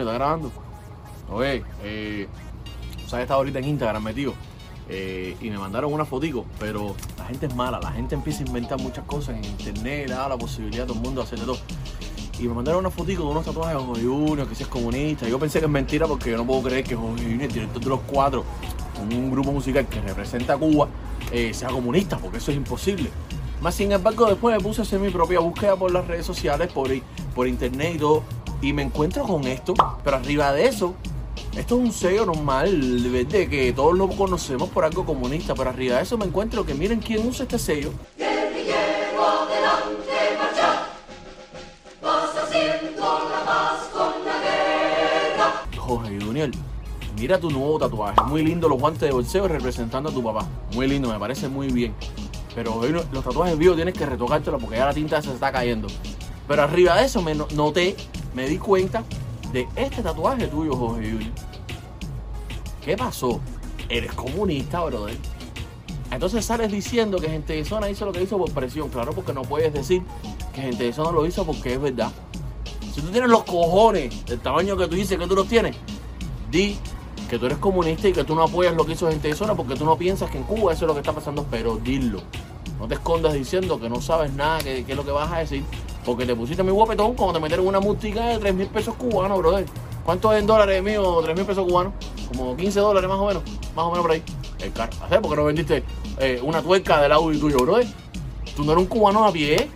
Está grabando. Oye, eh, sabes, estaba ahorita en Instagram metido. eh, y me mandaron una fotico, pero la gente es mala, la gente empieza a inventar muchas cosas en internet, da la posibilidad a todo el mundo de hacer de todo. Y me mandaron una fotico de unos tatuajes de Jorge Junior, que si es comunista. Yo pensé que es mentira porque yo no puedo creer que Jorge Junior, el director de los cuatro, un grupo musical que representa a Cuba, eh, sea comunista, porque eso es imposible. Más sin embargo, después me puse a hacer mi propia búsqueda por las redes sociales, por internet y todo, y me encuentro con esto, pero arriba de eso, esto es un sello normal, de que todos lo conocemos por algo comunista, pero arriba de eso me encuentro que miren quién usa este sello. Jorge Junior, mira tu nuevo tatuaje. Muy lindo los guantes de bolseo representando a tu papá. Muy lindo, me parece muy bien. Pero hoy los tatuajes vivos tienes que retocártelo porque ya la tinta se está cayendo. Pero arriba de eso me no- noté, me di cuenta de este tatuaje tuyo, Jorge. ¿Qué pasó? Eres comunista, brother. Entonces sales diciendo que gente de zona hizo lo que hizo por presión. Claro, porque no puedes decir que gente de zona lo hizo porque es verdad. Si tú tienes los cojones del tamaño que tú dices que tú los tienes, di que tú eres comunista y que tú no apoyas lo que hizo gente de zona porque tú no piensas que en Cuba eso es lo que está pasando, pero dilo. No te escondas diciendo que no sabes nada, que, que es lo que vas a decir, porque te pusiste muy guapetón cuando te metieron una multica de 3 mil pesos cubanos, brother. ¿Cuánto es en dólares mío? 3 mil pesos cubanos. Como 15 dólares más o menos. Más o menos por ahí. El carro. ¿Sabes por qué no vendiste eh, una tuerca del Audi tuyo, brother? Tú no eres un cubano a pie.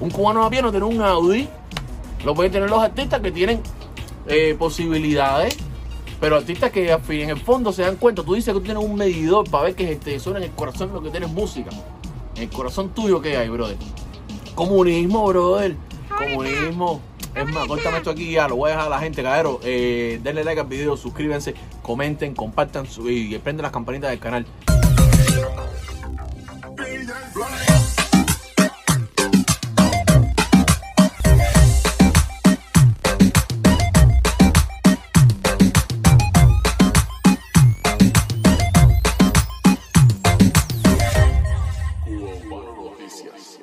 Un cubano a pie no tiene un Audi. Lo pueden tener los artistas que tienen eh, posibilidades, pero artistas que en el fondo se dan cuenta. Tú dices que tú tienes un medidor para ver que este, suena en el corazón lo que tienes música. En el corazón tuyo, ¿qué hay, brother? Comunismo, brother. Comunismo. Es más, cortame esto aquí ya, lo voy a dejar a la gente, cabrero. Eh, denle like al video, suscríbanse, comenten, compartan su, y prenden las campanitas del canal. Noticias.